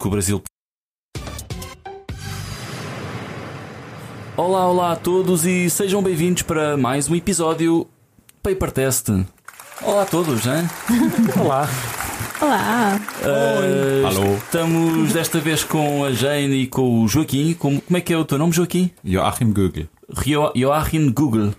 que o Brasil. Olá, olá a todos e sejam bem-vindos para mais um episódio Paper Test. Olá a todos, hein? Olá. Olá. Uh, Alô. Estamos desta vez com a Jane e com o Joaquim. Como, como é que é o teu nome, Joaquim? Joachim Google. Joachim Google.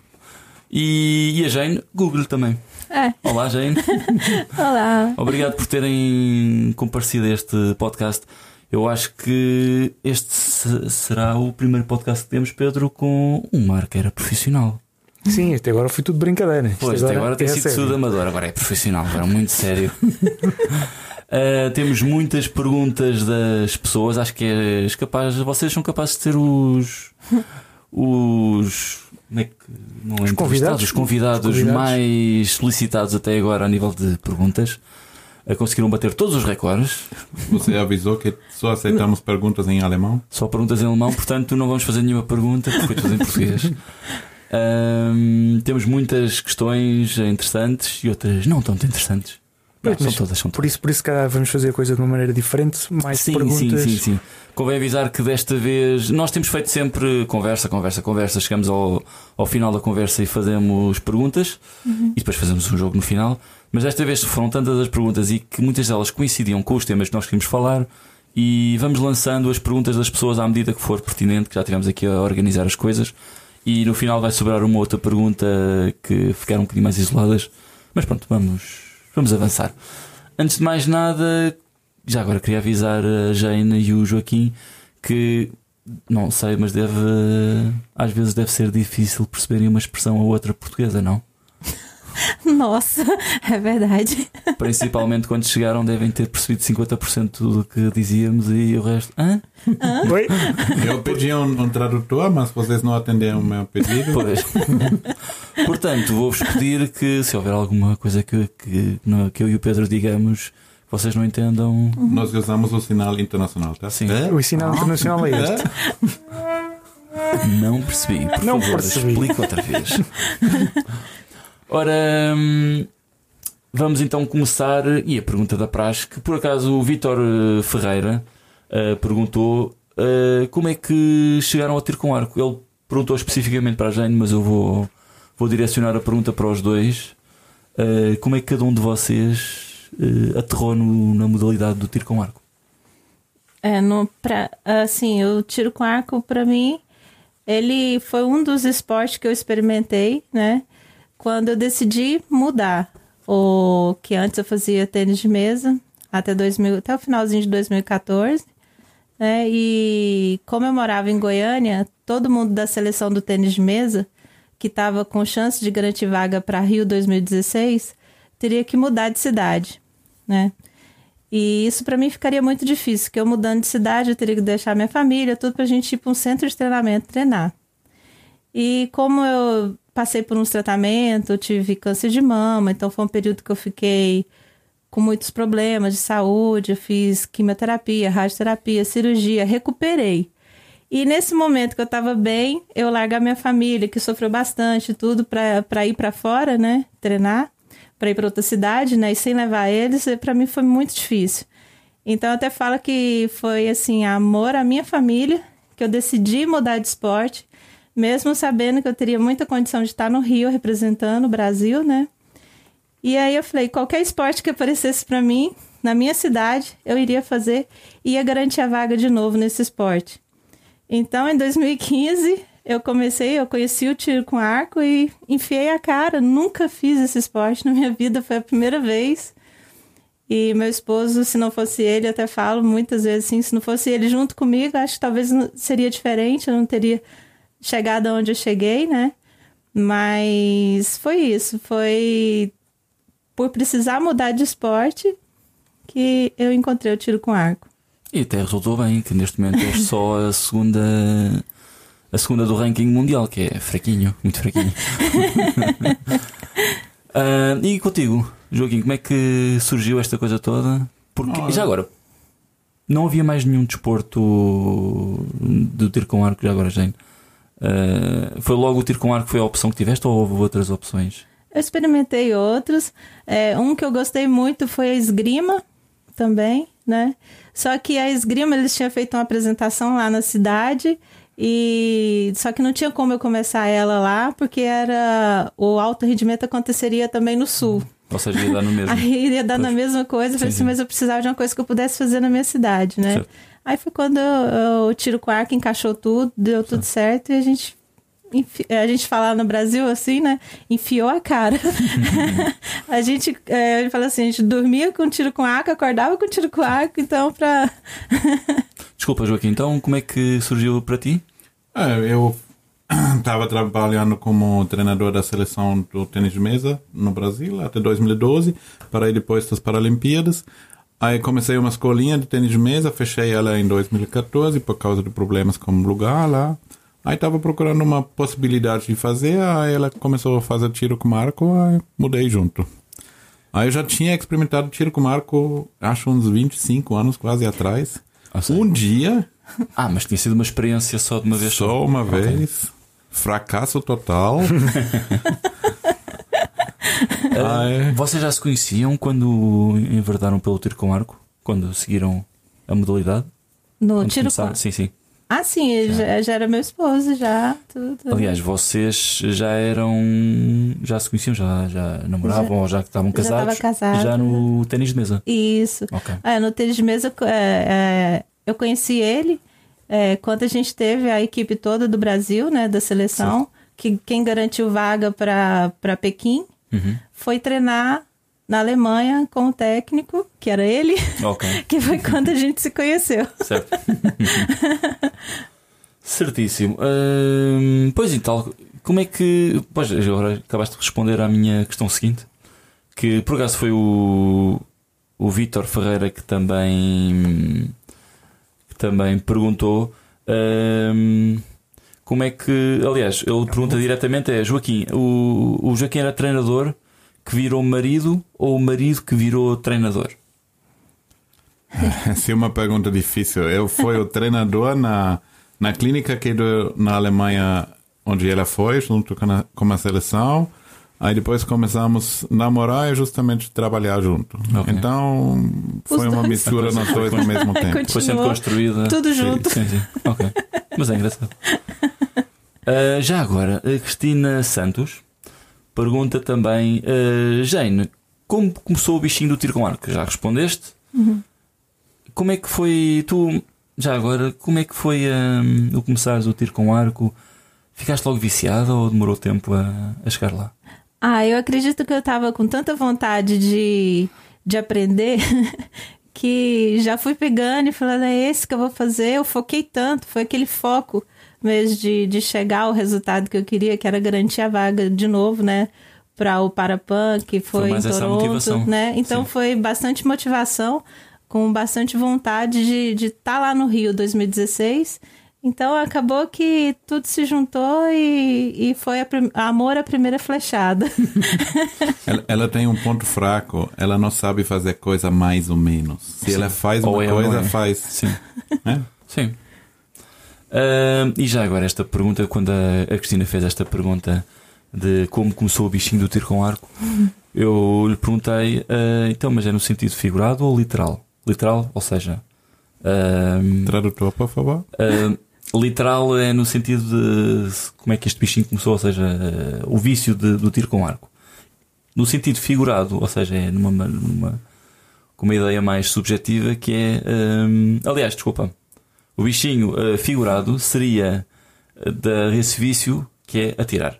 E, e a Jane, Google também. É, Olá, Jane. olá. Obrigado por terem comparecido a este podcast. Eu acho que este se- será o primeiro podcast que temos, Pedro, com um arqueiro profissional. Sim, até agora foi tudo brincadeira. Pois, até agora tem é sido sério. tudo amador, agora é profissional, agora é muito sério. Uh, temos muitas perguntas das pessoas, acho que és capaz, vocês são capazes de ser os. os. Como é que. Não é entrevistados? convidados. Os convidados, Os convidados. mais solicitados até agora a nível de perguntas. Uh, conseguiram bater todos os recordes. Você avisou que só aceitamos perguntas em alemão? Só perguntas em alemão, portanto não vamos fazer nenhuma pergunta, porque foi tudo em português. Ahm, temos muitas questões interessantes e outras não tanto interessantes. São todas, são Por todas. isso, por isso, cara, vamos fazer a coisa de uma maneira diferente. Mais Sim, perguntas. sim, sim, sim. Convém avisar que desta vez nós temos feito sempre conversa, conversa, conversa. Chegamos ao, ao final da conversa e fazemos perguntas e depois fazemos um jogo no final. Mas desta vez foram tantas as perguntas e que muitas delas coincidiam com os temas que nós queríamos falar. E vamos lançando as perguntas das pessoas à medida que for pertinente, que já tivemos aqui a organizar as coisas. E no final vai sobrar uma outra pergunta que ficaram um bocadinho mais isoladas. Mas pronto, vamos, vamos avançar. Antes de mais nada, já agora queria avisar a Jane e o Joaquim que não sei, mas deve às vezes deve ser difícil perceberem uma expressão ou outra portuguesa, não? Nossa, é verdade. Principalmente quando chegaram devem ter percebido 50% do que dizíamos e o resto. Hã? Oi? Eu pedi um, um tradutor, mas vocês não atenderam o meu pedido. Pois. Portanto, vou-vos pedir que se houver alguma coisa que, que, que eu e o Pedro digamos que vocês não entendam. Nós usamos o sinal internacional, tá? Sim. É? O sinal internacional é este. Não percebi. Por Não favor, percebi. explica outra vez. Ora, hum, vamos então começar. E a pergunta da praxe, que por acaso o Vítor eh, Ferreira eh, perguntou eh, como é que chegaram ao tiro com arco. Ele perguntou especificamente para a Jane, mas eu vou, vou direcionar a pergunta para os dois. Eh, como é que cada um de vocês aterrou no- na modalidade do tiro com arco? É, no, pra, assim, o tiro com arco, pra mim, ele foi um dos esportes que eu experimentei, né? Quando eu decidi mudar. O que antes eu fazia tênis de mesa até, 2000, até o finalzinho de 2014. Né? E como eu morava em Goiânia, todo mundo da seleção do tênis de mesa, que estava com chance de garantir vaga para Rio 2016, teria que mudar de cidade, né? E isso para mim ficaria muito difícil, porque eu mudando de cidade, eu teria que deixar minha família, tudo pra gente ir para um centro de treinamento treinar. E como eu passei por uns tratamentos, tive câncer de mama, então foi um período que eu fiquei com muitos problemas de saúde, eu fiz quimioterapia, radioterapia, cirurgia, recuperei. E nesse momento que eu tava bem, eu largar minha família, que sofreu bastante, tudo para ir para fora, né, treinar, para ir para outra cidade, né, e sem levar eles, para mim foi muito difícil. Então eu até falo que foi assim, amor à minha família, que eu decidi mudar de esporte, mesmo sabendo que eu teria muita condição de estar no Rio representando o Brasil, né? E aí eu falei, qualquer esporte que aparecesse para mim, na minha cidade, eu iria fazer e ia garantir a vaga de novo nesse esporte. Então, em 2015, eu comecei, eu conheci o tiro com arco e enfiei a cara. Nunca fiz esse esporte na minha vida, foi a primeira vez. E meu esposo, se não fosse ele, eu até falo muitas vezes assim, se não fosse ele junto comigo, acho que talvez seria diferente, eu não teria chegado onde eu cheguei, né? Mas foi isso, foi por precisar mudar de esporte que eu encontrei o tiro com arco. E até resultou bem, que neste momento és só a segunda a segunda do ranking mundial, que é fraquinho, muito fraquinho. Ah, e contigo, Joaquim, como é que surgiu esta coisa toda? Porque já agora não havia mais nenhum desporto do tiro com arco já agora, Jane. Ah, foi logo o tiro com arco que foi a opção que tiveste ou houve outras opções? Eu experimentei outros. É, um que eu gostei muito foi a esgrima também, né? Só que a esgrima, eles tinham feito uma apresentação lá na cidade e só que não tinha como eu começar ela lá, porque era o alto rendimento aconteceria também no sul. Ou seja, ia dar no mesmo. Aí iria dar na Pois. mesma coisa, eu falei Sim, assim, sim. mas eu precisava de uma coisa que eu pudesse fazer na minha cidade, né? Certo. Aí foi quando eu tiro com arco, encaixou tudo, deu tudo certo e a gente enfi- a gente fala no Brasil assim, né? Enfiou a cara. a gente, é, ele fala assim, a gente dormia com tiro com arco, acordava com tiro com arco, então pra. Desculpa, Joaquim, então como é que surgiu para ti? É, eu estava trabalhando como treinador da seleção do tênis de mesa no Brasil até 2012, parei depois das Paralimpíadas. Aí comecei uma escolinha de tênis de mesa, fechei ela em 2014 por causa de problemas com o lugar lá. Aí estava procurando uma possibilidade de fazer, aí ela começou a fazer tiro com arco, aí mudei junto. Aí eu já tinha experimentado tiro com arco, acho uns 25 anos quase atrás. Ah. Um dia, Ah, mas tinha sido uma experiência só de uma vez só uma Ok. vez. Fracasso total. Ah, Ai. Vocês já se conheciam quando enverdaram pelo tiro com arco? Quando seguiram a modalidade? No Quando tiro com começaram? Sim, sim. Ah, sim, já, já era meu esposo, já. Tudo. Aliás, vocês já eram. Já se conheciam, já, já namoravam ou já estavam já tava casados? casado. Já no ténis de mesa. Isso. Ok. É, no tênis de mesa, é, é, eu conheci ele é, quando a gente teve a equipe toda do Brasil, né, da seleção, que quem garantiu vaga para Pequim Uhum. foi treinar na Alemanha com o técnico, que era ele, Ok, que foi quando a gente se conheceu. certo. Certíssimo. Hum, pois então, como é que. Pois, agora acabaste de responder à minha questão seguinte, que por acaso foi o, o Vítor Ferreira que também, que também perguntou. hum, como é que. Aliás, ele pergunta diretamente: é Joaquim, o, o Joaquim era treinador que virou marido ou o marido que virou treinador? Essa é uma pergunta difícil. Eu fui o treinador na, na clínica que do, na Alemanha, onde ela foi, junto com a, com a seleção. Aí depois começamos a namorar e justamente trabalhar junto. Ok. Então, foi uma dois. mistura nós dois ao mesmo tempo. Foi sempre Continuou construída. tudo Sim, junto. Sim, sim. Ok. Mas é engraçado. Ah, já agora, a Cristina Santos pergunta também: ah, Jane, como começou o bichinho do tiro com arco? Já respondeste? Uhum. Como é que foi. Tu, já agora, como é que foi ah, o começares o tiro com arco? Ficaste logo viciada ou demorou tempo a, a chegar lá? Ah, eu acredito que eu tava com tanta vontade de, de aprender que já fui pegando e falando, é esse que eu vou fazer. Eu foquei tanto, foi aquele foco mesmo de, de chegar ao resultado que eu queria, que era garantir a vaga de novo, né? Para o Parapan, que foi, Foi em Toronto, né? Então Sim. foi bastante motivação, com bastante vontade de estar de tá lá no Rio 2016. Então acabou que tudo se juntou e, e foi a prim- amor à primeira flechada. Ela, ela tem um ponto fraco. Ela não sabe fazer coisa mais ou menos. Se ela faz Ou uma é coisa, é. faz. Sim. né? Sim. Ah, e já agora esta pergunta, quando a, a Cristina fez esta pergunta de como começou o bichinho do tiro com arco, eu lhe perguntei, ah, então, mas é no sentido figurado ou literal? Literal, ou seja, ah, Tradutor, por favor. ah, literal é no sentido de como é que este bichinho começou, ou seja, o vício de- do tiro com arco. No sentido figurado, ou seja, é numa, numa com uma ideia mais subjetiva que é. aliás, desculpa. O bichinho uh, figurado seria uh, da, vício que é atirar.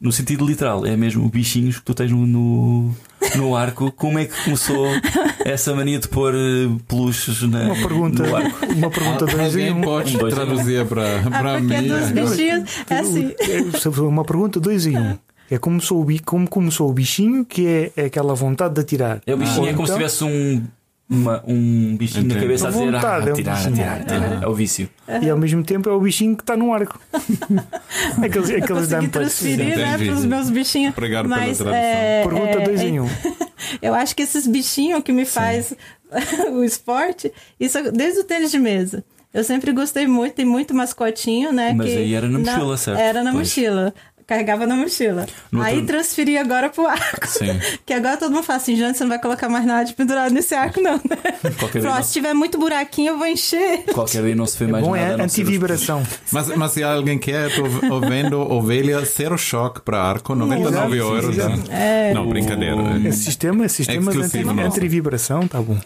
No sentido literal, é mesmo o bichinhos que tu tens no, no, no arco. Como é que começou essa mania de pôr uh, peluches na, Uma pergunta, no arco? uma pergunta dois em Alguém um. pode Um, traduzir para Ah, para porque mim. bichinhos, é assim. É Uma pergunta dois em um. É como, sou como começou o bichinho, que é, é aquela vontade de atirar. É o bichinho, Ou é como se então- tivesse um, uma- um bichinho na Entendo. cabeça a dizer vontade, ah, é um atirar, atirar. É o vício. E ao mesmo tempo é o bichinho que está no arco. aqueles aqueles Consegui dump transferir, né, para os meus bichinhos. Pela Mas, tradução. é, Pergunta é, dois é, em um. Eu acho que esses bichinhos que me faz o esporte, isso desde o tênis de mesa. Eu sempre gostei muito, tem muito mascotinho, né? Mas que aí era na mochila, certo? Era na Pois. mochila. Carregava na mochila. No Aí outro- transferi agora pro arco. Sim. Que agora todo mundo fala assim, Jante, você não vai colocar mais nada de pendurado nesse arco, não, né? Qualquer dia, se tiver muito buraquinho, eu vou encher. qualquer dia não se vê mais Bom nada. é não ser os- antivibração. Mas, mas se alguém quer, tô vendo ovelha zero choque para arco, 99 Exato, euros. né? Não, brincadeira. Esse sistema, sistema não. antivibração, tá bom.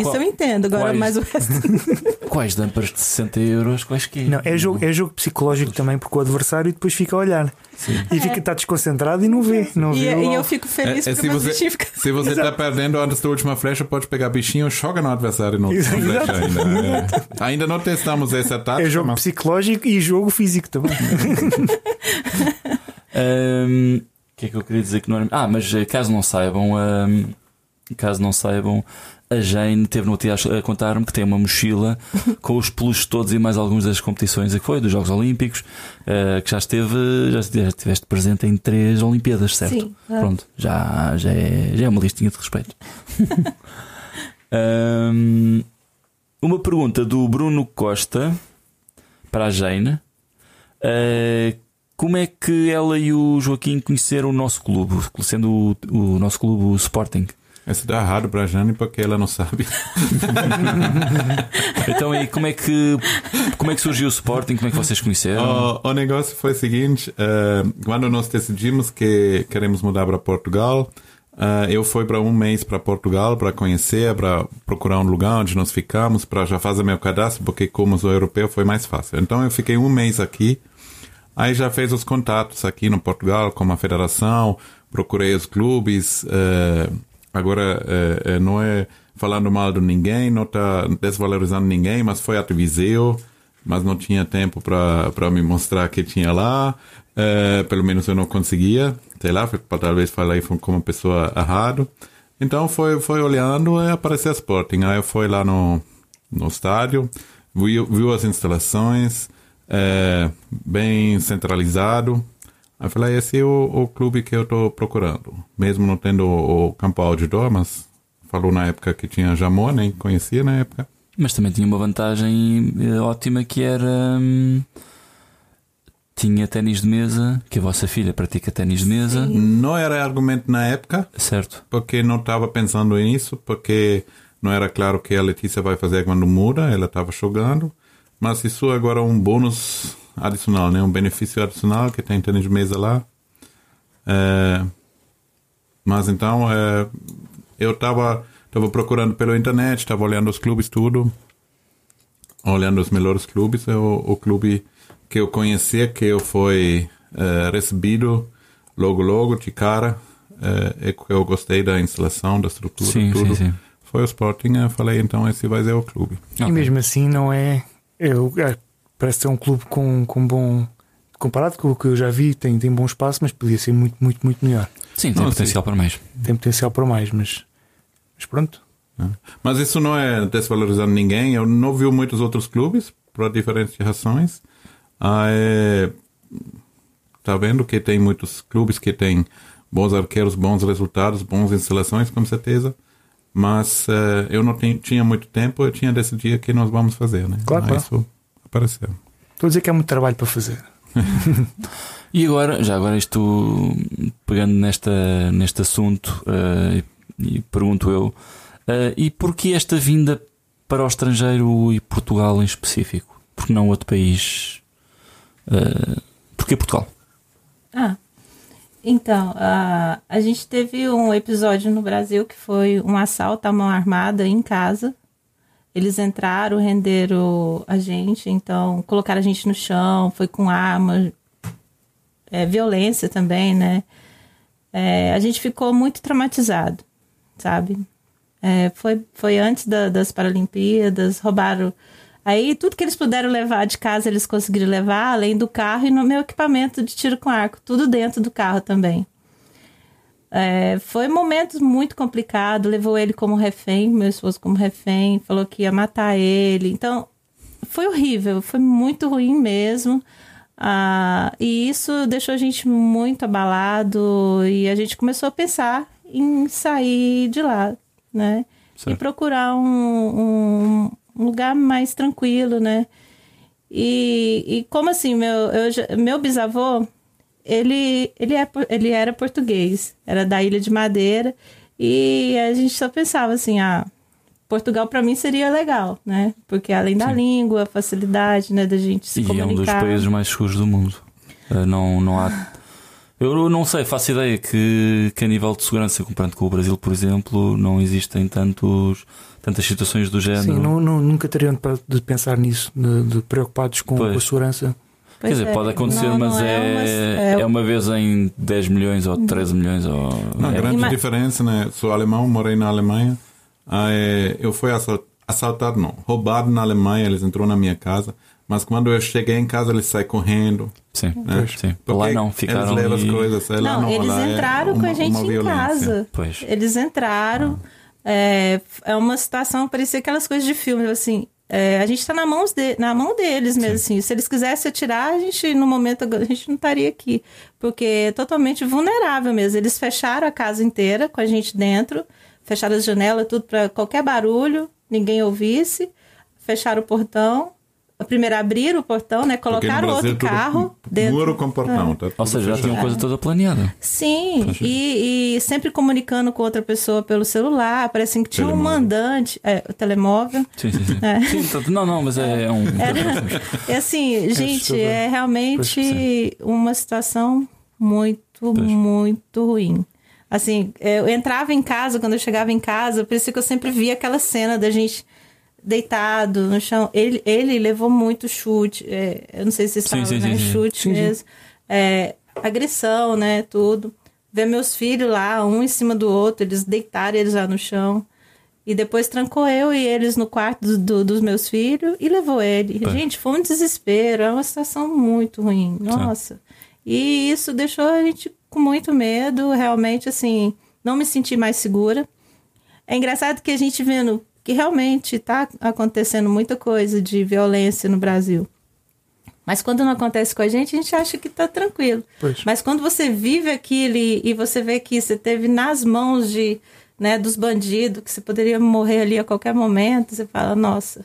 Isso Qual- eu entendo, agora quais- mais o resto. Quais dampers de 60 euros? Quais que Não, é jogo, é jogo psicológico também, porque o adversário depois fica a olhar. E fica, está desconcentrado e não vê. Não E, vê e eu fico É, feliz é porque se você, ficam... se você tá perdendo antes da última flecha, pode pegar bichinho, joga no adversário no flecha ainda. É. Ainda não testamos essa tática, É jogo mas psicológico e jogo físico também. O que é que eu queria dizer que não era. Ah, mas eh, caso não saibam, ahm, caso não saibam, a Jane teve no outro dia a contar-me que tem uma mochila com os peluches todos e mais alguns das competições que foi, dos Jogos Olímpicos, eh, que já esteve, já estiveste presente em três Olimpíadas, certo? Sim, claro. Pronto, já, já, é, já é uma listinha de respeito. Ahm, uma pergunta do Bruno Costa para a Jane. Eh, como é que ela e o Joaquim conheceram o nosso clube, sendo o, o nosso clube o Sporting? Essa dá errado pra Jane porque ela não sabe. Então, e como é que como é que surgiu o Sporting? Como é que vocês conheceram? O, o negócio foi o seguinte: eh, quando nós decidimos que queremos mudar para Portugal, eh, eu fui para um mês para Portugal para conhecer, para procurar um lugar onde nós ficamos, para já fazer meu cadastro, porque como sou europeu foi mais fácil. Então eu fiquei um mês aqui, aí já fez os contatos aqui no Portugal com a federação, procurei os clubes. eh, agora eh, não é falando mal de ninguém, não está desvalorizando ninguém, mas foi até Viseu mas não tinha tempo para me mostrar que tinha lá. Eh, pelo menos eu não conseguia, sei lá, talvez falei com uma pessoa errado. Então foi, foi olhando e apareceu a Sporting. Aí eu fui lá no, no estádio, viu, viu as instalações, eh, bem centralizado. Aí eu falei, esse é o, o clube que eu estou procurando. Mesmo não tendo o, o campo outdoor, mas falou na época que tinha Jamor, nem conhecia na época. Mas também tinha uma vantagem eh, ótima que era. hum, tinha ténis de mesa, que a vossa filha pratica ténis de mesa, Não era argumento na época, certo? porque não estava pensando nisso, porque não era claro que a Letícia vai fazer quando muda, ela estava jogando, mas isso agora é um bônus adicional, né? um benefício adicional que tem tênis de mesa lá. É, mas então é, eu estava tava procurando pela internet, estava olhando os clubes tudo, olhando os melhores clubes, o, o clube que eu conhecia, que eu fui é, recebido logo logo de cara, é, é que eu gostei da instalação, da estrutura, Sim, tudo. sim, sim. Foi o Sporting, eu falei, então esse vai ser o clube. E Ok. mesmo assim não é. Eu, é, parece ser um clube com, com bom. Comparado com o que eu já vi, tem, tem bom espaço, mas podia ser muito, muito, muito melhor. Sim, tem Não, potencial para mais. Tem potencial para mais, mas. Mas pronto. né? Mas isso não é desvalorizando ninguém. Eu não vi muitos outros clubes por diferentes razões. Ah, é... Tá vendo que tem muitos clubes que têm bons arqueiros, bons resultados, bons instalações, com certeza. Mas eh, eu não tin- tinha muito tempo, eu tinha decidido que nós vamos fazer, né? Claro, Aí claro. Isso apareceu. Estou a dizer que é muito trabalho para fazer. E agora, já agora isto pegando nesta, neste assunto, eh, e, e pergunto eu, eh, e porquê esta vinda para o estrangeiro e Portugal em específico? Porque não outro país? Uh, porquê Portugal? Ah, então, a, a gente teve um episódio no Brasil que foi um assalto à mão armada em casa. Eles entraram, renderam a gente, então colocaram a gente no chão, foi com arma, é, violência também, né? É, a gente ficou muito traumatizado, sabe? É, foi, foi antes da- das Paralimpíadas, roubaram. Aí tudo que eles puderam levar de casa, eles conseguiram levar, além do carro e no meu equipamento de tiro com arco, tudo dentro do carro também. É, foi momentos muito complicado, levou ele como refém, meu esposo como refém, falou que ia matar ele. Então, foi horrível, foi muito ruim mesmo. Ah, e isso deixou a gente muito abalado e a gente começou a pensar em sair de lá, né? E Certo. procurar um, um, um lugar mais tranquilo, né? E, e como assim, meu, eu meu bisavô, ele, ele, é, ele era português, era da Ilha de Madeira, e a gente só pensava assim, ah, Portugal para mim seria legal, né? Porque além da Sim. língua, a facilidade, né, da gente se e comunicar. E é um dos países mais seguros do mundo. Eh, não, não há... Eu não sei, faço ideia que, que a nível de segurança, comparando com o Brasil, por exemplo, não existem tantos, tantas situações do género. Sim, não, não, nunca teriam de pensar nisso, de, de preocupados com, com a segurança. Pois Quer dizer, é, pode acontecer, não, mas não é, é, uma, é, é, uma, vez em 10 milhões ou 13 milhões. Ou... Não, é. grande diferença, né? Sou alemão, morei na Alemanha. Aí, eu fui assaltado, não, roubado na Alemanha, eles entrou na minha casa. Mas quando eu cheguei em casa, eles saem correndo. Sim, né? sim. lá não, ficaram eles levam as coisas. Não, lá não, eles lá é entraram é com a gente em casa. Pois. Eles entraram. Ah. É, é uma situação, parecia aquelas coisas de filme, assim. É, a gente está na, mãos de, na mão deles mesmo, Sim. assim. Se eles quisessem atirar, a gente, no momento, a gente não estaria aqui. Porque é totalmente vulnerável mesmo. Eles fecharam a casa inteira com a gente dentro, fecharam as janelas, tudo para qualquer barulho, ninguém ouvisse, fecharam o portão primeiro abriram o portão, né? Colocaram outro carro dentro. Muro com portão. É. Tá Ou seja, já tinha uma coisa toda planeada. Sim, e, e, sempre comunicando com outra pessoa pelo celular. Parece que tinha telemóvel. um mandante. É, o telemóvel. Sim, sim, sim. É. sim não, não, mas é, é um. É, assim, gente, é realmente uma situação muito, muito ruim. Assim, eu entrava em casa, quando eu chegava em casa, por isso que eu sempre via aquela cena da gente deitado no chão. Ele, ele levou muito chute. É, eu não sei se vocês sabem, né? Sim, chute sim, mesmo. É, agressão, né? Tudo. Ver meus filhos lá, um em cima do outro, eles deitaram eles lá no chão. E depois trancou eu e eles no quarto do, do, dos meus filhos e levou ele. Pã. Gente, foi um desespero. É uma situação muito ruim. Nossa. Sim. E isso deixou a gente com muito medo. Realmente, assim, não me senti mais segura. É engraçado que a gente vendo que realmente está acontecendo muita coisa de violência no Brasil. Mas quando não acontece com a gente, a gente acha que está tranquilo. Pois. Mas quando você vive aquilo e, e, você vê que você teve nas mãos de, né, dos bandidos, que você poderia morrer ali a qualquer momento, você fala, nossa,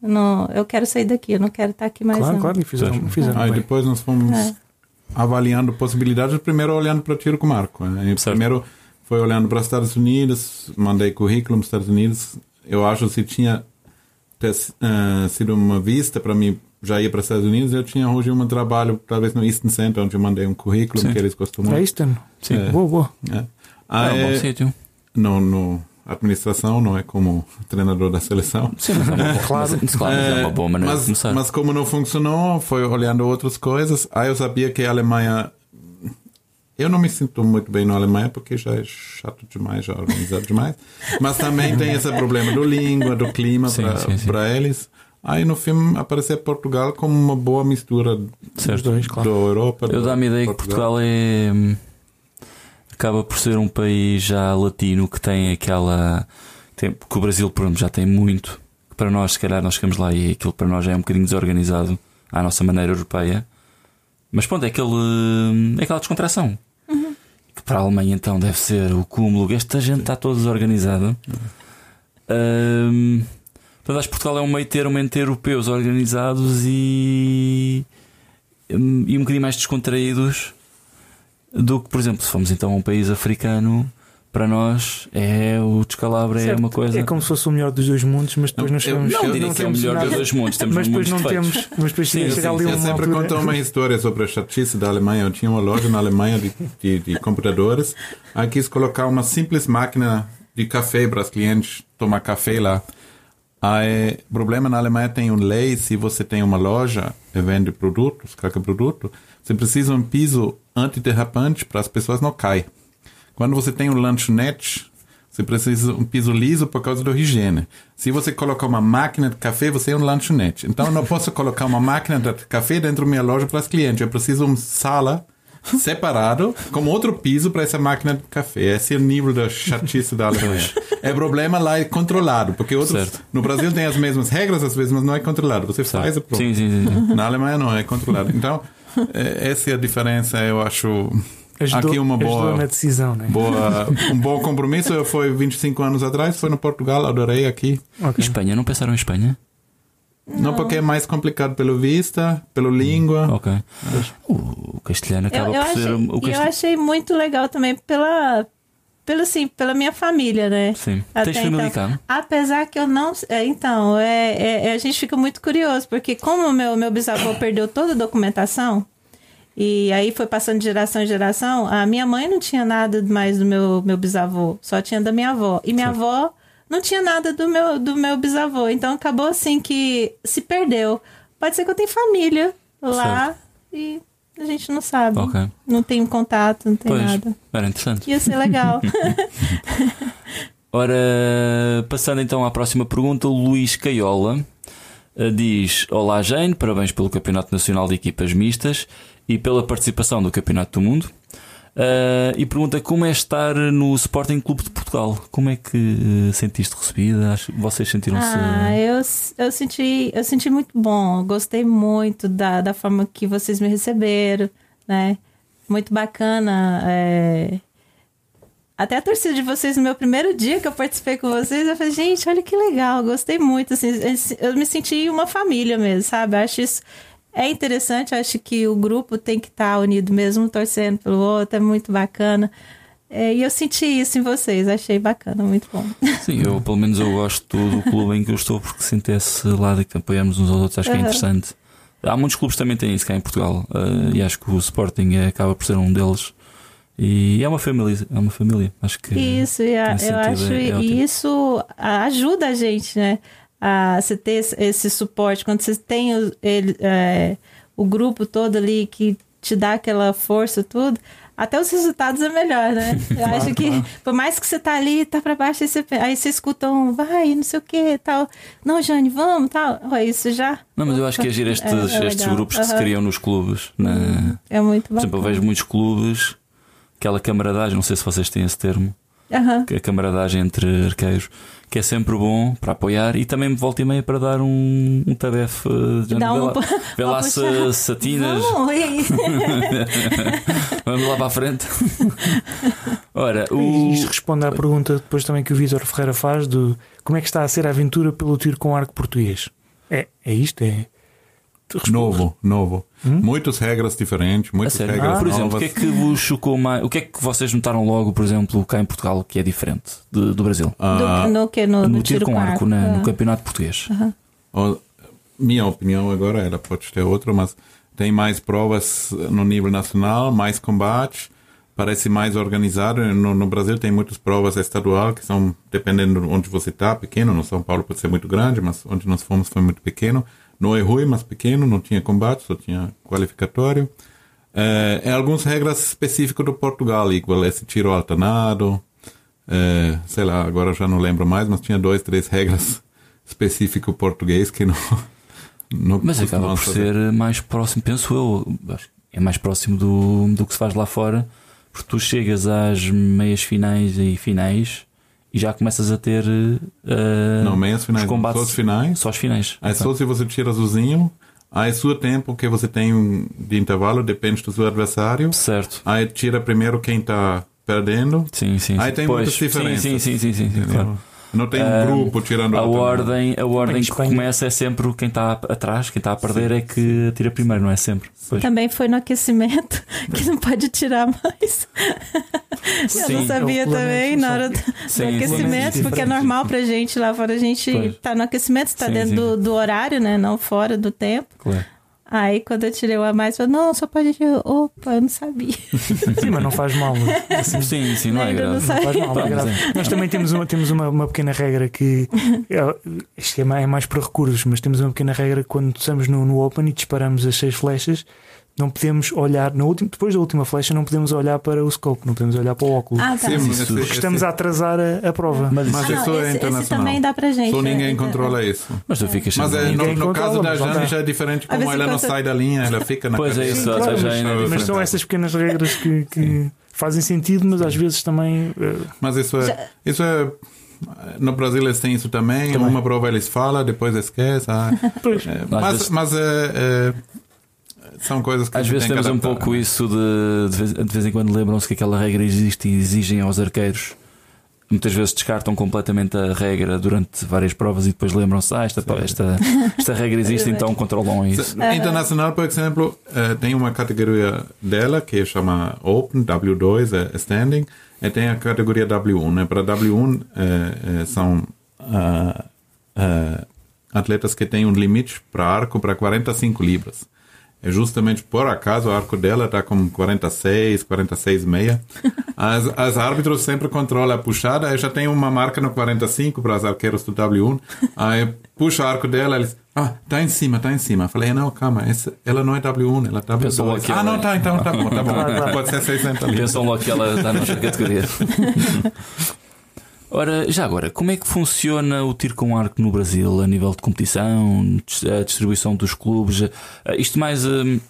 não, eu quero sair daqui, eu não quero estar aqui mais claro, não. Claro, que fizeram, fizeram Aí depois nós fomos é. avaliando possibilidades, primeiro olhando para o tiro com Marco. Né? Primeiro foi olhando para os Estados Unidos, mandei currículo para os Estados Unidos, eu acho se tinha ter, uh, sido uma vista para mim já ir para os Estados Unidos, eu tinha hoje um trabalho, talvez no Eastern Center, onde eu mandei um currículo Sim. que eles costumam. É Eastern? Sim. É. Boa, boa. É. Ah, é um bom sítio. No, no administração, não é como treinador da seleção. Sim, mas é uma, claro. Mas, claro, é, é uma boa maneira mas, mas como não funcionou, foi olhando outras coisas. Aí eu sabia que a Alemanha eu não me sinto muito bem na Alemanha porque já é chato demais, já é organizado demais. Mas também tem esse problema do língua, do clima para eles. Aí no filme aparece Portugal como uma boa mistura certo. dois, claro. da Europa. Eu dá-me a ideia que Portugal é. Hum, acaba por ser um país já latino que tem aquela. Tem, que o Brasil, por exemplo, já tem muito. Para nós, se calhar, nós chegamos lá e aquilo para nós já é um bocadinho desorganizado à nossa maneira europeia. Mas pronto, é, aquele, hum, é aquela descontração. Que para a Alemanha então deve ser o cúmulo. Esta gente está toda desorganizada. Um, portanto, acho que Portugal é um meio termo entre europeus organizados e, hum, e um bocadinho mais descontraídos do que, por exemplo, se formos então a um país africano para nós é o descalabro é uma coisa. É como se fosse o melhor dos dois mundos, mas depois nós temos. Não, não diria que é o melhor nada. dos dois mundos, temos mas depois não temos. Mas depois sim, sim, ali Eu sempre conto uma história sobre a chatice da Alemanha. Eu tinha uma loja na Alemanha de, de, de computadores. Aí quis colocar uma simples máquina de café para os clientes tomar café lá. Aí, problema na Alemanha tem uma lei, se você tem uma loja e vende produtos, qualquer produto, você precisa um piso antiderrapante para as pessoas não caírem. Quando você tem um lanchonete, você precisa um piso liso por causa da higiene. Se você colocar uma máquina de café, você é um lanchonete. Então eu não posso colocar uma máquina de café dentro da minha loja para os clientes. Eu preciso uma sala separado com outro piso para essa máquina de café. Esse é o nível da chatice da Alemanha. É problema lá é controlado, porque outros certo. no Brasil tem as mesmas regras às vezes, mas não é controlado. Você certo. faz o Sim, sim, sim. Na Alemanha não é controlado. Então é, essa é a diferença, eu acho Ajudou, aqui uma boa na decisão, né? boa um bom compromisso. Foi 25 anos atrás, foi no Portugal, adorei aqui. Okay. Espanha, não pensaram em Espanha? Não, porque é mais complicado pelo vista, pelo língua. Ok. O castelhano acaba eu, eu por ser. achei, o e eu achei muito legal também pela, pelo, assim, pela minha família, né? Sim. Até Tens família então. Apesar que eu não. é, então, é, é- é- a gente fica muito curioso, porque como o meu, meu bisavô perdeu toda a documentação, e aí foi passando de geração em geração, a minha mãe não tinha nada mais do meu, meu bisavô, só tinha da minha avó. E minha avó não tinha nada do meu, do meu bisavô. Então acabou assim que se perdeu. Pode ser que eu tenha família lá e a gente não sabe. Ok. Não tem contato, não tem Pois. nada. Era interessante. Ia ser legal. Ora, passando então à próxima pergunta, o Luís Caiola eh, diz: Olá, Jane, parabéns pelo Campeonato Nacional de Equipas Mistas e pela participação do Campeonato do Mundo. Eh, e pergunta como é estar no Sporting Clube de Portugal. Como é que eh, sentiste recebida? Acho vocês sentiram-se. Ah, eu, eu senti, eu senti muito bom. Gostei muito da, da forma que vocês me receberam, né? Muito bacana. é. Até a torcida de vocês no meu primeiro dia que eu participei com vocês, eu falei, gente, olha que legal, gostei muito. Assim, eu me senti uma família mesmo, sabe? Eu acho isso é interessante, acho que o grupo tem que estar unido mesmo, torcendo pelo outro, é muito bacana. É, e eu senti isso em vocês, achei bacana, muito bom. Sim, eu pelo menos eu gosto do clube em que eu estou porque sinto esse lado que apoiamos uns aos outros, acho que é interessante. Há muitos clubes que também têm isso cá em Portugal eh, e acho que o Sporting é- acaba por ser um deles. E é uma família, é uma família. Acho que Isso, nesse eu acho é- é isso ajuda a gente, né? A você ter esse, suporte. Quando você tem o, ele, é, o grupo todo ali que te dá aquela força, tudo, até os resultados é melhor, né? Eu acho que, por mais que você tá ali, tá pra baixo, aí você, aí você escuta um, vai, não sei o que, tal. Não, Jane, vamos, tal. Isso já. Não, mas eu acho que agir estes, É, é estes grupos que se criam nos clubes. Na... É muito Por bom. exemplo, eu vejo muitos clubes, aquela camaradagem, não sei se vocês têm esse termo, Aham. que é a camaradagem entre arqueiros, que é sempre bom para apoiar e também volta e meia para dar um, um tabefe. eh, de Dá vê um vê lá se Vamos, lá para a frente. Ora, E o. isto responde à pergunta depois também que o Vítor Ferreira faz do como é que está a ser a aventura pelo tiro com arco português. É, é isto? É. Novo, novo. Muitas regras diferentes, muitas regras por exemplo, o que é que vos chocou mais? O que é que vocês notaram logo, por exemplo, cá em Portugal, que é diferente de- do Brasil? Ah, Do- no que? No, no no tiro com arco, né? Ah. no campeonato português. ó, minha opinião agora, ela pode ter outra, mas tem mais provas no nível nacional, mais combate, parece mais organizado. No, no Brasil tem muitas provas estadual que são, dependendo de onde você está, pequeno. No São Paulo pode ser muito grande, mas onde nós fomos foi muito pequeno. Não é ruim, mas pequeno, não tinha combate, só tinha qualificatório. É, é algumas regras específicas do Portugal, igual esse tiro alternado, é, sei lá, agora já não lembro mais, mas tinha dois, três regras específicas português que não. não Mas acaba por fazer. ser mais próximo, penso eu. É mais próximo do, do que se faz lá fora, porque tu chegas às meias finais e finais e já começas a ter eh, Não, meias finais, os combates só os finais. Só os finais. Aí só se você tira azulzinho, aí seu tempo que você tem de intervalo depende do seu adversário. Certo. Aí tira primeiro quem tá perdendo. Sim, sim. Aí sim. tem Pois, muitas diferenças. Sim, sim, sim, sim, sim, sim, claro. Não tem um Ah, grupo tirando A alternado. ordem, a ordem que começa é sempre quem está atrás, quem está a perder é que tira primeiro, não é sempre. Pois. Também foi no aquecimento, que não pode tirar mais. Eu Sim, não sabia é também na hora do, do aquecimento, porque é normal pra gente lá fora, a gente Pois. tá no aquecimento, tá Sim, dentro sim. do, do horário, né? Não fora do tempo. Claro. Aí quando eu tirei o a mais, eu falei, não, só pode tirar. Opa, eu não sabia. Sim, mas não faz mal. Assim, Sim, sim, não é não grave. sei. não faz mal, não é grave. Nós também temos uma, temos uma, uma pequena regra que. é- Isto é mais, é mais para recursos, mas temos uma pequena regra que quando estamos no, no Open e disparamos as seis flechas, não podemos olhar. No último, depois da última flecha, não podemos olhar para o scope, não podemos olhar para o óculos. Ah, tá. Sim, mas Isso- esse- porque estamos a atrasar a, a prova. Mas, Mas Ah, isso não, é esse, esse internacional. também dá pra gente. Só ninguém é, controla isso. mas tu ficas Mas é, no, no caso da mas Jane já é diferente, como ela não conta- sai da linha, ela fica na Pois é isso, Claro, a mas- é mas diferente. são essas pequenas regras que, que fazem sentido, mas às vezes também. eh, Mas isso é, isso é. No Brasil eles têm isso também. Também. Uma prova eles falam, depois esquece. Ah, Pois. é, Às mas mas é, é, são coisas que a Às vezes temos um pouco né? isso de, de, vez, de vez em quando lembram-se que aquela regra existe e exigem aos arqueiros muitas vezes descartam completamente a regra durante várias provas e depois lembram-se, ah, esta, esta, esta regra existe, então controlam isso. Internacional, por exemplo, eh, tem uma categoria dela que chama Open, W2 é Standing, e tem a categoria W1. Né? Para W1 eh, eh, são ah, ah, atletas que têm um limite para arco para 45 libras. É justamente por acaso o arco dela está com 46, 46,6. As, as árbitros sempre controlam a puxada. Aí já tem uma marca no 45 para as arqueiros do W1. Aí puxa o arco dela, eles. Ah, tá em cima, tá em cima. Falei, não, calma, essa, ela não é W1, ela é Pensou logo W2. que Ah, não, tá, então tá bom, tá bom. Pode ser 600 libras. Pensam logo que ela está noutra categoria. Ora, já agora, como é que funciona o tiro com arco no Brasil a nível de competição, a distribuição dos clubes? Eh, Isto mais. hum,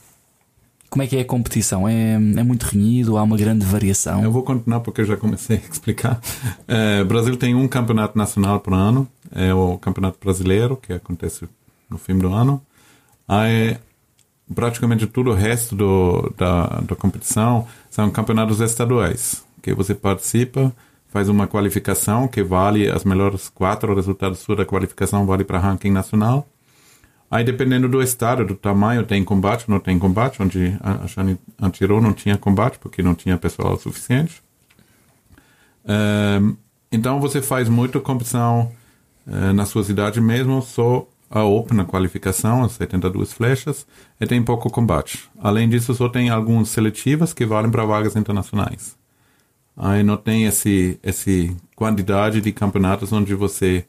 Como é que é a competição? É, é muito renhido? Há uma grande variação? Eu vou continuar porque eu já comecei a explicar. É, o Brasil tem um campeonato nacional por ano, é o Campeonato Brasileiro, que acontece no fim do ano. Aí, praticamente todo o resto do, da, da competição são campeonatos estaduais, que você participa, faz uma qualificação que vale, as melhores quatro resultados sua da qualificação vale para ranking nacional. Aí, dependendo do estado, do tamanho, tem combate, não tem combate, onde a Shani atirou não tinha combate, porque não tinha pessoal suficiente. Ehm, então, você faz muita competição eh, na sua cidade mesmo, só a Open, a qualificação, as 72 flechas, e tem pouco combate. Além disso, só tem algumas seletivas que valem para vagas internacionais. Aí não tem esse, esse quantidade de campeonatos onde você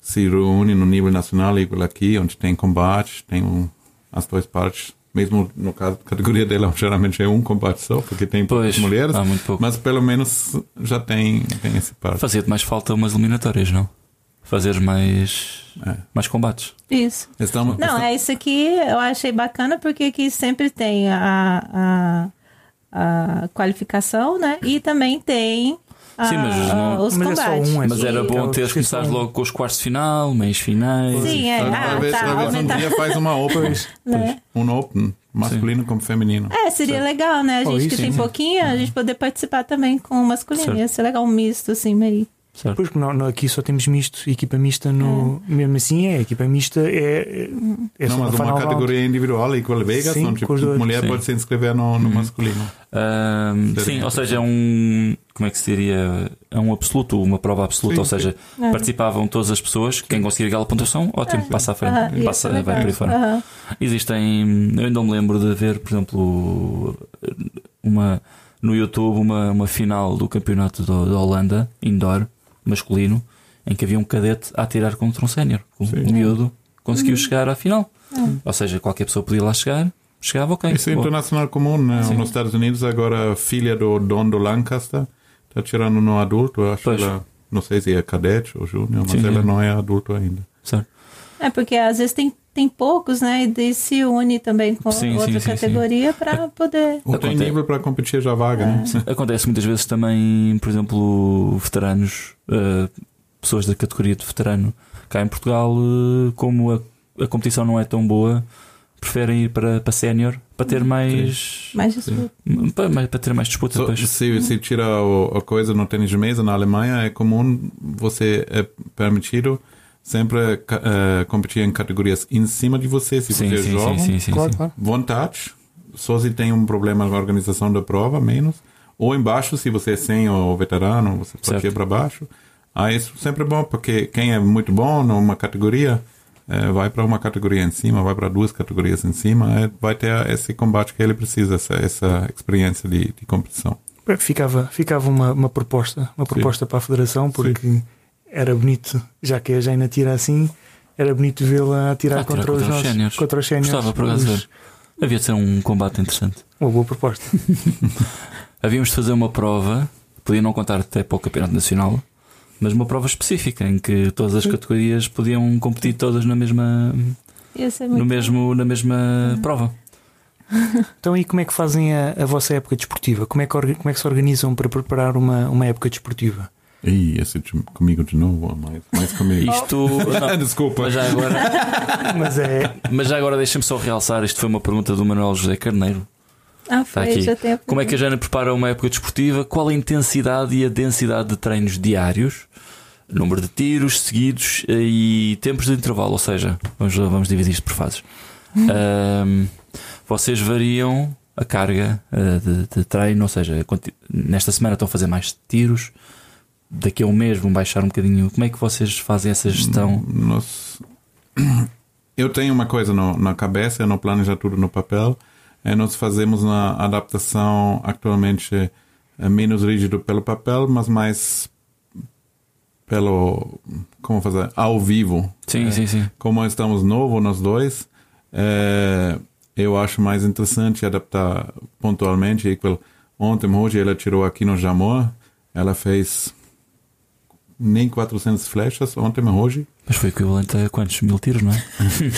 se reúne no nível nacional, igual aqui, onde tem combate, tem um, as duas partes. Mesmo no caso da categoria dela, geralmente é um combate só, porque tem poucas Pois, mulheres. há muito pouco. Mas pelo menos já tem, tem esse parte. Fazia-te mais falta umas eliminatórias, não? Fazer mais, É. mais combates. Isso. Estamos, Não, é isso aqui eu achei bacana porque aqui sempre tem a, a, a qualificação, né? E também tem a- Sim, mas a- não- os Mas é só combates. um, é Mas era um. bom Aquela teres começado logo com os quartos de final, meios finais. Sim, é. Talvez, Ah, talvez, tá, talvez um aumentar. dia faz uma Open, Né? um Open, masculino como feminino. É, seria legal, né? A Oh, gente isso que tem sim. pouquinho, a gente poder participar também com o masculino. Certo. Ia ser legal, um misto, assim, meio. Certo. Pois que nó- nó- aqui só temos misto, equipa mista no. Mesmo assim, é, equipa mista é. é não, só mas uma final round. categoria individual, igual Vegas, Sim, onde os dois. mulher Sim. pode se inscrever no, no masculino. Ahm, Seria sim, ou seja, é um. Como é que se diria? É um absoluto, uma prova absoluta. Sim, ou seja, É. participavam todas as pessoas. Quem conseguir aquela pontuação, ótimo, passa à frente. Ia passa, vai por aí fora. Existem. Eu ainda me lembro de ver, por exemplo, uma, no YouTube uma, uma final do campeonato da Holanda, indoor, masculino, em que havia um cadete a atirar contra um sénior. Um Sim. miúdo conseguiu chegar à final. Ou seja, qualquer pessoa podia lá chegar, chegava ok. Isso é Boa. internacional comum, né? Sim. Nos Estados Unidos, agora a filha do Don do Lancaster está tirando no adulto. Eu acho Pois. que ela, não sei se é cadete ou júnior, mas Sim, ela não é adulto ainda. Certo. É, porque às vezes tem, tem poucos, né? E se une também com Sim, outra sim, sim, categoria para poder. Ou tem nível para competir já vaga, né? Acontece muitas vezes também, por exemplo, veteranos, eh, pessoas da categoria de veterano cá em Portugal, eh, como a, a competição não é tão boa, preferem ir para, para sénior para ter mais. Mais disputa. Para, mais- para ter mais disputa. Depois. se, se tira o- a coisa no tênis de mesa na Alemanha, é comum você é permitido sempre eh, competir em categorias em cima de você, se Sim, você sim, joga. sim, sim, sim, Claro, sim. claro. vontade, só se tem um problema com a organização da prova, menos. Ou embaixo, se você é sem ou veterano, você pode Certo. ir para baixo. Aí isso sempre é bom, porque quem é muito bom numa categoria, eh, vai para uma categoria em cima, vai para duas categorias em cima, eh, vai ter esse combate que ele precisa, essa, essa experiência de, de competição. Ficava, ficava uma, uma proposta, uma proposta para a Federação, porque era bonito, já que a Jaina tira assim, era bonito vê-la atirar Ah, tirar contra, os contra os nossos séniores. contra os séniores. Gostava, por acaso, Os-. Havia de ser um combate interessante. Uma boa proposta. Havíamos de fazer uma prova, podia não contar até para o Campeonato Nacional, mas uma prova específica em que todas as categorias podiam competir todas na mesma, no mesmo, na mesma prova. Então, e como é que fazem a, a vossa época desportiva? Como é, que, como é que se organizam para preparar uma, uma época desportiva? Ih, esse de- comigo de novo, mais, mais comigo. Isto. não, Desculpa. mas já agora, Mas é. mas já agora deixem-me só realçar: isto foi uma pergunta do Manuel José Carneiro. Ah, foi, aqui. já tem a Como é que a Jana prepara uma época desportiva? Qual a intensidade e a densidade de treinos diários? Número de tiros seguidos eh, e tempos de intervalo, ou seja, vamos, vamos dividir isto por fases. Ahm, vocês variam a carga eh, de, de treino, ou seja, nesta semana estão a fazer mais tiros, daqui a um mês vão baixar um bocadinho. Como é que vocês fazem essa gestão? Eu tenho uma coisa no, na cabeça, eu não planejo tudo no papel. É, nós fazemos uma adaptação atualmente é, menos rígido pelo papel, mas mais pelo como fazer ao vivo. Sim, sim, sim. Como estamos novos nós dois, é, eu acho mais interessante adaptar pontualmente. Igual ontem, hoje, ela tirou aqui no Jamor, ela fez nem 400 flechas ontem, mas hoje. Mas foi equivalente a quantos mil tiros, não é?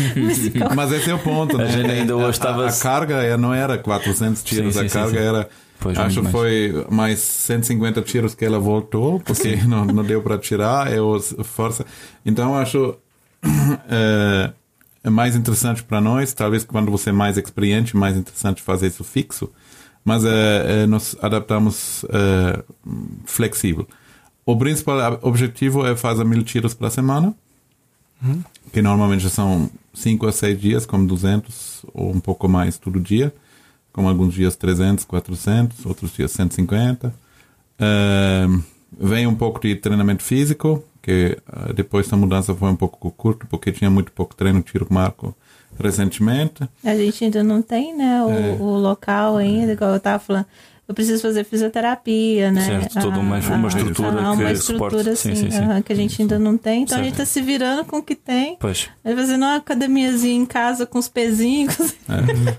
Mas esse é o ponto. A né? gente ainda hoje A- estava- A, a carga é- não era 400 tiros, Sim, sim, a carga sim. era. Pois, acho que foi mais 150 tiros que ela voltou, porque não, não deu para tirar, é força. Então acho é, é mais interessante para nós, talvez quando você é mais experiente, mais interessante fazer isso fixo, mas é, é, nós adaptamos é, flexível. O principal objetivo é fazer mil tiros para semana, que normalmente são 5 a 6 dias, como 200 ou um pouco mais todo dia, como alguns dias 300, 400, outros dias 150. Eh, vem um pouco de treinamento físico, que eh, depois da mudança foi um pouco curto, porque tinha muito pouco treino tiro com marco recentemente. A gente ainda não tem, né, o, É. o local ainda, igual eu tava falando. Eu preciso fazer fisioterapia, né? Certo, toda uma- uma estrutura ah, uma que estrutura, assim, Sim, sim, sim. que a gente ainda não tem. Então a Certo. gente tá se virando com o que tem. Pois. Aí fazendo uma academiazinha em casa com os pezinhos.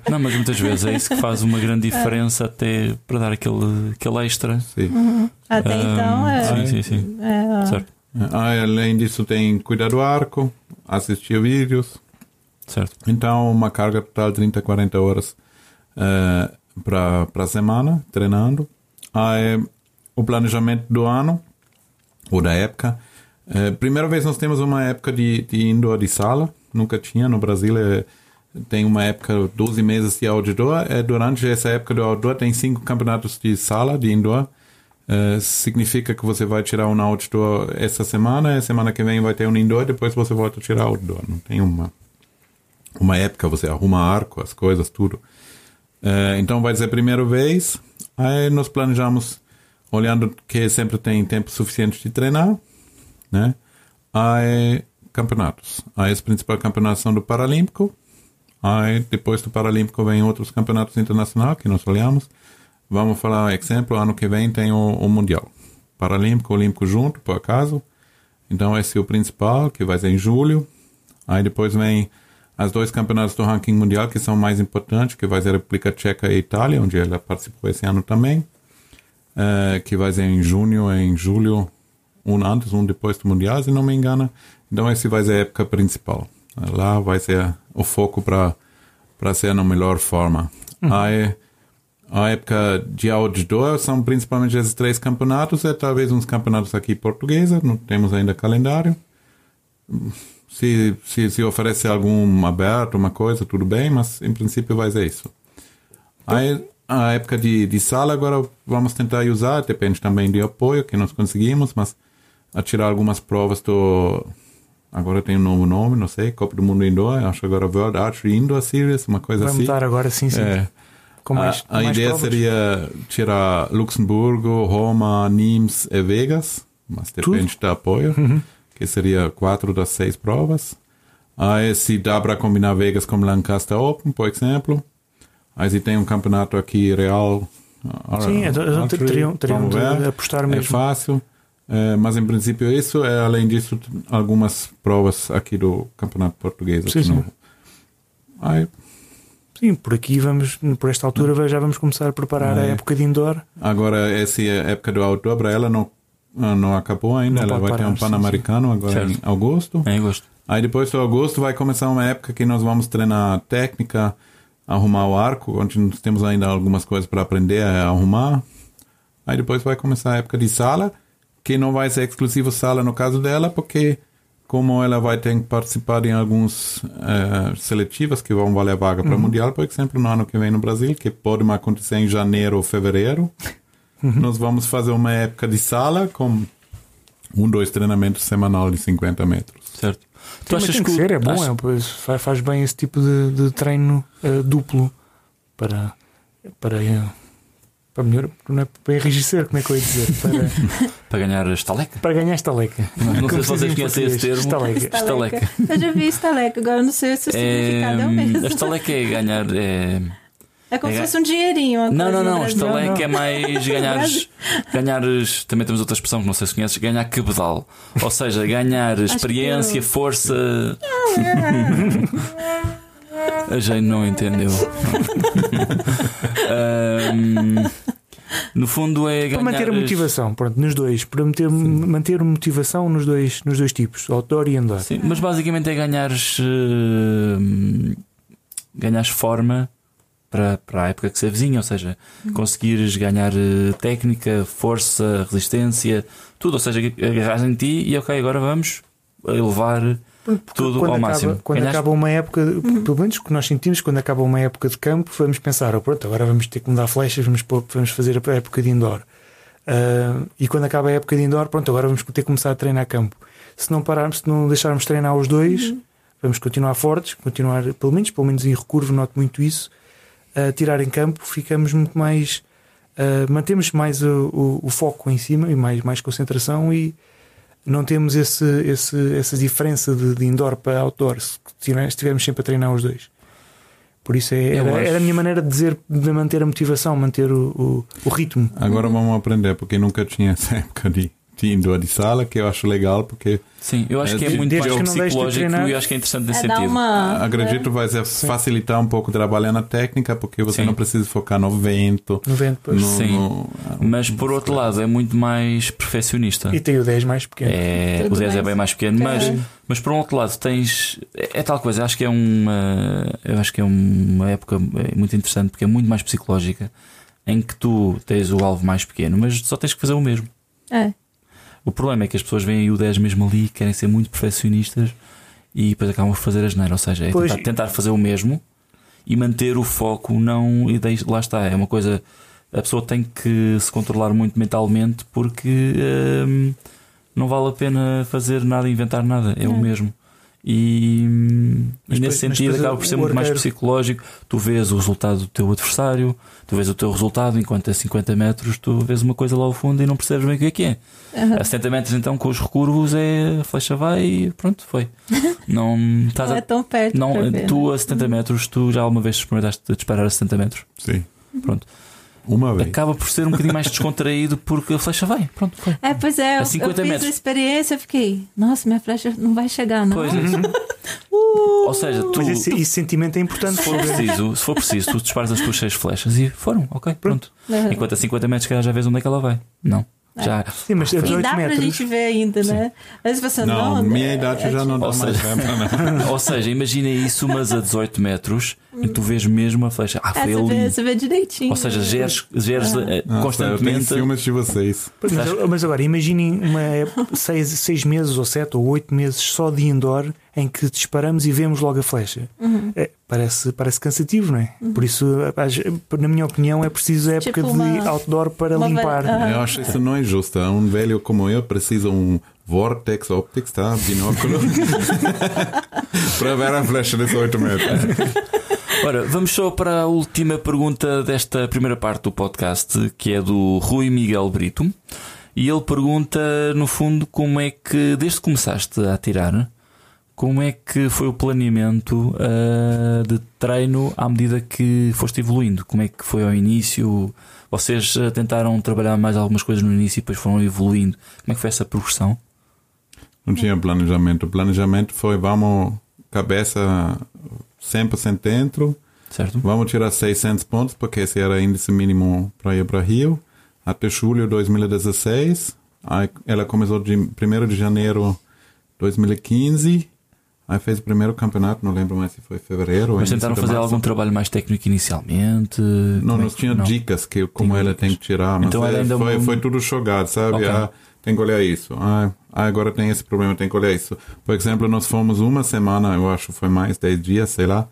Não, mas muitas vezes é isso que faz uma grande diferença até para dar aquele, aquele extra. Sim. Até Ah, então é. Sim, sim, sim. é, Certo, Ah, além disso, tem cuidar do arco, assistir vídeos. certo. Então, uma carga total de 30, 40 horas para a semana, treinando. Aí, o planejamento do ano, ou da época. Eh, primeira vez nós temos uma época de, de indoor de sala, nunca tinha no Brasil. eh, tem uma época, 12 meses de outdoor. Eh, durante essa época do outdoor, tem cinco campeonatos de sala, de indoor. Eh, significa que você vai tirar um outdoor essa semana, semana que vem vai ter um indoor, depois você volta a tirar outdoor. Não tem uma uma época, você arruma arco, as coisas, tudo. Eh, então vai ser a primeira vez. Aí nós planejamos, olhando que sempre tem tempo suficiente de treinar, né? Aí campeonatos. Aí os principais campeonatos são do Paralímpico. Aí depois do Paralímpico vem outros campeonatos internacionais que nós olhamos. Vamos falar, exemplo, ano que vem tem o, o Mundial. Paralímpico, Olímpico junto, por acaso. Então esse é o principal, que vai ser em julho. Aí depois vem as dois campeonatos do ranking mundial que são mais importantes, que vai ser a República Tcheca e Itália, onde ela participou esse ano também, eh, que vai ser em junho e em julho, um antes, um depois do mundial, se não me engano. Então esse vai ser a época principal. Lá vai ser o foco para para ser na melhor forma. Aí a época de outdoor são principalmente esses três campeonatos, e talvez uns campeonatos aqui portugueses, não temos ainda calendário se, se, se oferece algum aberto, uma coisa, tudo bem, mas em princípio vai ser isso. Aí, a época de, de sala agora vamos tentar usar, depende também de apoio que nós conseguimos, mas a tirar algumas provas do. Agora tem um novo nome, não sei, Copa do Mundo Indoor, acho agora World Archery Indoor Series, uma coisa Vai assim. mudar agora, sim, sim. É. Mais, a a ideia provas. seria tirar Luxemburgo, Roma, Nimes e Vegas, mas depende do apoio, Uhum. Que seria quatro das seis provas. Aí se dá para combinar Vegas com Lancaster Open, por exemplo. Aí se tem um campeonato aqui real. ah, Sim, então, então teriam, de apostar É mesmo. fácil. É, mas em princípio isso é além disso algumas provas aqui do campeonato português Sim, sim. Aí Sim, por aqui vamos, por esta altura já vamos começar a preparar a É. época de indoor. Agora, essa época do outdoor, para ela não, não acabou ainda. Não ela vai ter parar, um sim, Pan-Americano agora em Certo. agosto. É em agosto. Aí depois do agosto vai começar uma época que nós vamos treinar técnica, arrumar o arco, onde nós temos ainda algumas coisas para aprender a arrumar. Aí depois vai começar a época de sala, que não vai ser exclusivo sala no caso dela, porque como ela vai ter que participar em alguns eh, seletivas que vão valer a vaga para o Mundial, por exemplo, no ano que vem no Brasil, que pode acontecer em janeiro ou fevereiro. Nós vamos fazer uma época de sala com um, dois treinamentos semanal de 50 metros. Certo. Tu Sim, achas tem que que. ser, é bom, é, pois, faz, bem esse tipo de, de treino eh, duplo para, para, eh, para melhor, não é para enrijecer, como é que eu ia dizer? Para, Para ganhar estaleca? para ganhar estaleca. Não, não sei se vocês conhecem esse termo. português, Estaleca. Estaleca. Eu já vi estaleca, agora não sei se o significado é o mesmo. a estaleca é ganhar. É... É como é se fosse um dinheirinho. Não, não, não. Estaleca é não. mais ganhares, ganhares. Também temos outra expressão que não sei se conheces: ganhar cabedal. Ou seja, ganhar experiência, eu- força. A Jane não entendeu. Ahm, no fundo é ganhar. Para manter a motivação, pronto, nos dois, para manter, manter motivação nos dois, nos dois tipos, outdoor e indoor. Sim, mas basicamente é ganhares. eh, ganhares forma para, para a época que se avizinha, ou seja, conseguires ganhar eh, técnica, força, resistência, tudo. Ou seja, agarras em ti e ok, agora vamos elevar Porque tudo quando ao acaba, máximo. Quando Ganhaste- acaba uma época, pelo menos o que nós sentimos, quando acaba uma época de campo, vamos pensar, oh, pronto, agora vamos ter que mudar flechas, vamos, pôr- vamos fazer a época de indoor. Ah, e quando acaba a época de indoor, pronto, agora vamos ter que começar a treinar campo. Se não pararmos, se não deixarmos de treinar os dois, vamos continuar fortes, continuar, pelo menos, pelo menos em recurvo, noto muito isso. A tirar em campo, ficamos muito mais. ah, mantemos mais o, o- o foco em cima e mais, mais concentração e não temos esse, esse, essa diferença de, de indoor para outdoor se tiver- estivermos sempre a treinar os dois. Por isso é, era, acho- era a minha maneira de dizer de manter a motivação, manter o, o, o ritmo. Agora vamos aprender, porque nunca tinha essa época de, de indoor de sala, que eu acho legal, porque Sim, eu acho É, que é muito de psicológico treinar- e eu acho que é interessante nesse É sentido. uma. acredito vai ser facilitar um pouco trabalhar na técnica, porque você Sim. não precisa focar no vento, No vento, pois. no, Sim. no- Mas por outro lado, é muito mais perfeccionista. E tem o 10 mais pequeno. É, o 10 é bem mais pequeno, mas, mas por um outro lado tens. É, é tal coisa, acho que é uma. Eu acho que é uma época é muito interessante porque é muito mais psicológica em que tu tens o alvo mais pequeno, mas só tens que fazer o mesmo. É. O problema é que as pessoas veem o 10 mesmo ali, querem ser muito perfeccionistas e depois acabam por fazer a geneira. Ou seja, é tentar, tentar fazer o mesmo e manter o foco, não. E daí, lá está, é uma coisa. A pessoa tem que se controlar muito mentalmente porque hum, não vale a pena fazer nada, inventar nada, é o Não. mesmo. E, Mas e nesse depois- mas sentido depois acaba por ser o muito mais psicológico. Tu vês o resultado do teu adversário, tu vês o teu resultado, enquanto a 50 metros tu vês uma coisa lá ao fundo e não percebes bem o que é que é. Aham. A 70 metros então com os recurvos é a flecha vai e pronto, foi. Não estás Não é a. tão perto. Não, ver, tu né? a 70 metros, tu já alguma vez experimentaste disparar a 70 metros? Sim. Pronto. Uma vez. Acaba por ser um bocadinho mais descontraído porque a flecha vai. Pronto, foi. É, pois é, eu, A 50 eu fiz metros. a experiência, eu fiquei, nossa, minha flecha não vai chegar, não. Pois, Uh! Ou seja, tu. Mas esse, tu- esse sentimento é importante. se for preciso, se for preciso, tu disparas as tuas 6 flechas e foram, ok, pronto. Aham. Enquanto a 50 metros, calhar já vês onde é que ela vai. Não. Já. Sim, mas a E 18 dá pra metros. gente ver ainda, né? Às vezes você Não, não. minha é- idade é já não dá Ou mais seja- tempo, não. Ou seja, imagina isso, mas a 18 metros e tu vês mesmo a flecha. Ah, É, foi você, vê, ali. você vê direitinho. Ou seja, geres, geres eh, Nossa, eu tenho constantemente. filmes de vocês. Mas, mas agora, imaginem uma época- seis, seis meses ou sete ou oito meses só de indoor em que disparamos e vemos logo a flecha. Uhum. É, parece, parece cansativo, não é? Por isso, na minha opinião, é preciso a época Tipo de uma- outdoor para uma limpar. ah. Eu acho isso não é justo. Um velho como eu precisa um Vortex Optics, tá? Binóculo. para ver a flecha de 8 metros. Ora, vamos só para a última pergunta desta primeira parte do podcast, que é do Rui Miguel Brito. E ele pergunta, no fundo, como é que, desde que começaste a atirar, como é que foi o planeamento ah, de treino à medida que foste evoluindo? Como é que foi ao início? Vocês ah, tentaram trabalhar mais algumas coisas no início e depois foram evoluindo. Como é que foi essa progressão? Não tinha planejamento. O planejamento foi, vamos, cabeça 100% dentro, Certo? vamos tirar 600 pontos, porque esse era o índice mínimo para ir para Rio, até julho de 2016. Aí ela começou de 1 de janeiro de 2015, aí fez o primeiro campeonato, não lembro mais se foi fevereiro Mas tentaram fazer algum trabalho mais técnico inicialmente? Não, é nós que- tinha não. dicas que como ela dicas. tem que tirar, mas Então é, ainda foi, uma- foi tudo jogado, sabe? Ok. Ah, tem que olhar isso. Ah, agora tem esse problema, tem que olhar isso. Por exemplo, nós fomos uma semana, eu acho foi mais, 10 dias, sei lá,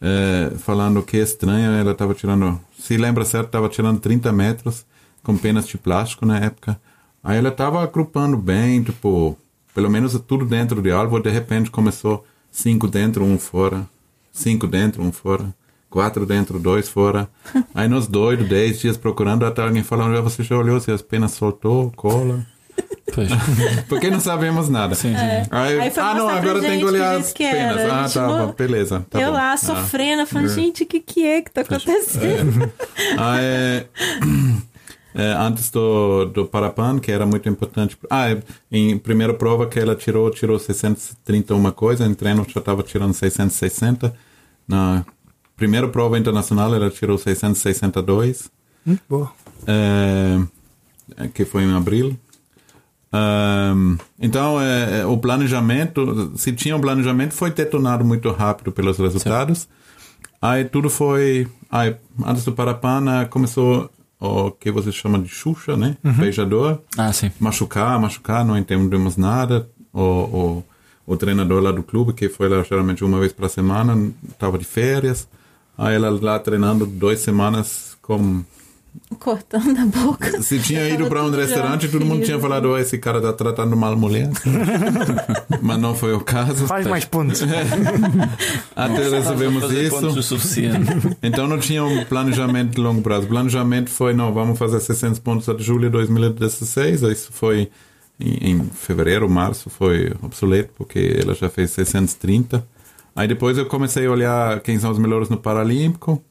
é, falando que é estranho, ela estava tirando, se lembra certo, estava tirando 30 metros com penas de plástico na época. Aí ela estava agrupando bem, tipo, pelo menos tudo dentro de alvo, de repente começou cinco dentro, um fora, cinco dentro, um fora quatro dentro, dois fora. Aí nós doidos, dez dias procurando, até alguém falando, você já olhou se as penas soltou, cola. Porque não sabemos nada. Sim, sim. É. Aí, Aí foi ah, não, agora tem gente que olhar que as penas. era. Ah, tá, não- beleza. Tá eu bom. lá Ah. sofrendo, falando, gente, o que, que é que tá acontecendo? Ah, é, é, antes do, do Parapan, que era muito importante. Ah, é, em primeira prova que ela tirou, tirou 630 uma coisa, em treino já estava tirando 660. Na primeira prova internacional ela tirou 662, Hum, boa. é, que foi em abril. Ahm, então, é, é, o planejamento, se tinha um planejamento, foi detonado muito rápido pelos resultados. Aí tudo foi. Aí, antes do Parapana, começou o que você chama de Xuxa, né? Beijador. Ah, sim. Machucar, machucar, não entendemos nada. O, o, o treinador lá do clube, que foi lá geralmente uma vez para semana, estava de férias. Aí ela lá treinando duas semanas com Cortando a boca. se tinha ido para um restaurante, todo mundo tinha falado: oh, esse cara tá tratando mal a mulher. Mas não foi o caso. Faz mais pontos. Até resolvemos Fazer pontos o isso. suficiente. Então não tinha um planejamento de longo prazo. O planejamento foi: não, vamos fazer 600 pontos até julho de 2016. Isso foi em, em fevereiro, março, foi obsoleto, porque ela já fez 630. Aí depois eu comecei a olhar quem são os melhores no Paralímpico,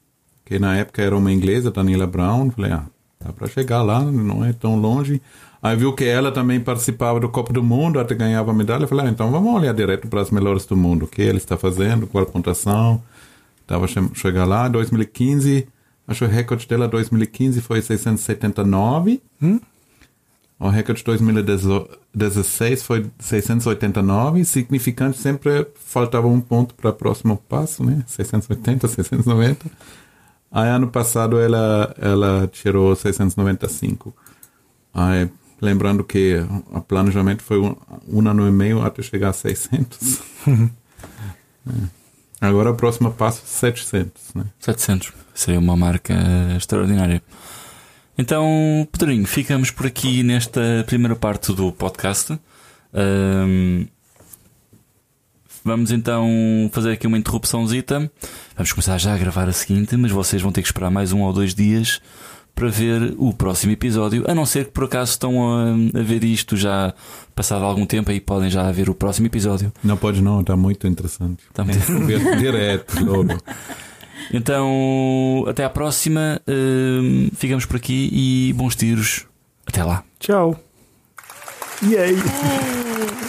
que na época era uma inglesa, Daniela Brown. Falei, ah, dá para chegar lá, não é tão longe. Aí viu que ela também participava do Copa do Mundo, até ganhava medalha. Falei, ah, então vamos olhar direto para as melhores do mundo. O que ele está fazendo, qual a pontuação. Tava che chegar lá, 2015, acho que o recorde dela 2015 foi 679. O recorde de 2016 foi 689, significante sempre faltava um ponto para o próximo passo, né? 680, 690. Aí ano passado ela ela tirou 695. Aí, lembrando que o planejamento foi um, um ano e meio até chegar a 600. É. Agora o próximo passo 700, né? 700. Seria uma marca extraordinária. Então, Pedrinho, ficamos por aqui nesta primeira parte do podcast. Ahm, vamos então fazer aqui uma interrupçãozita. Vamos começar já a gravar a seguinte, mas vocês vão ter que esperar mais um ou dois dias para ver o próximo episódio. A não ser que por acaso estão a, a ver isto já passado algum tempo, aí podem já ver o próximo episódio. Não pode não, está muito interessante. Tá muito- Ver Direto, logo. Então, até à próxima. Ahm, ficamos por aqui e bons tiros. Até lá. Tchau. E aí? É.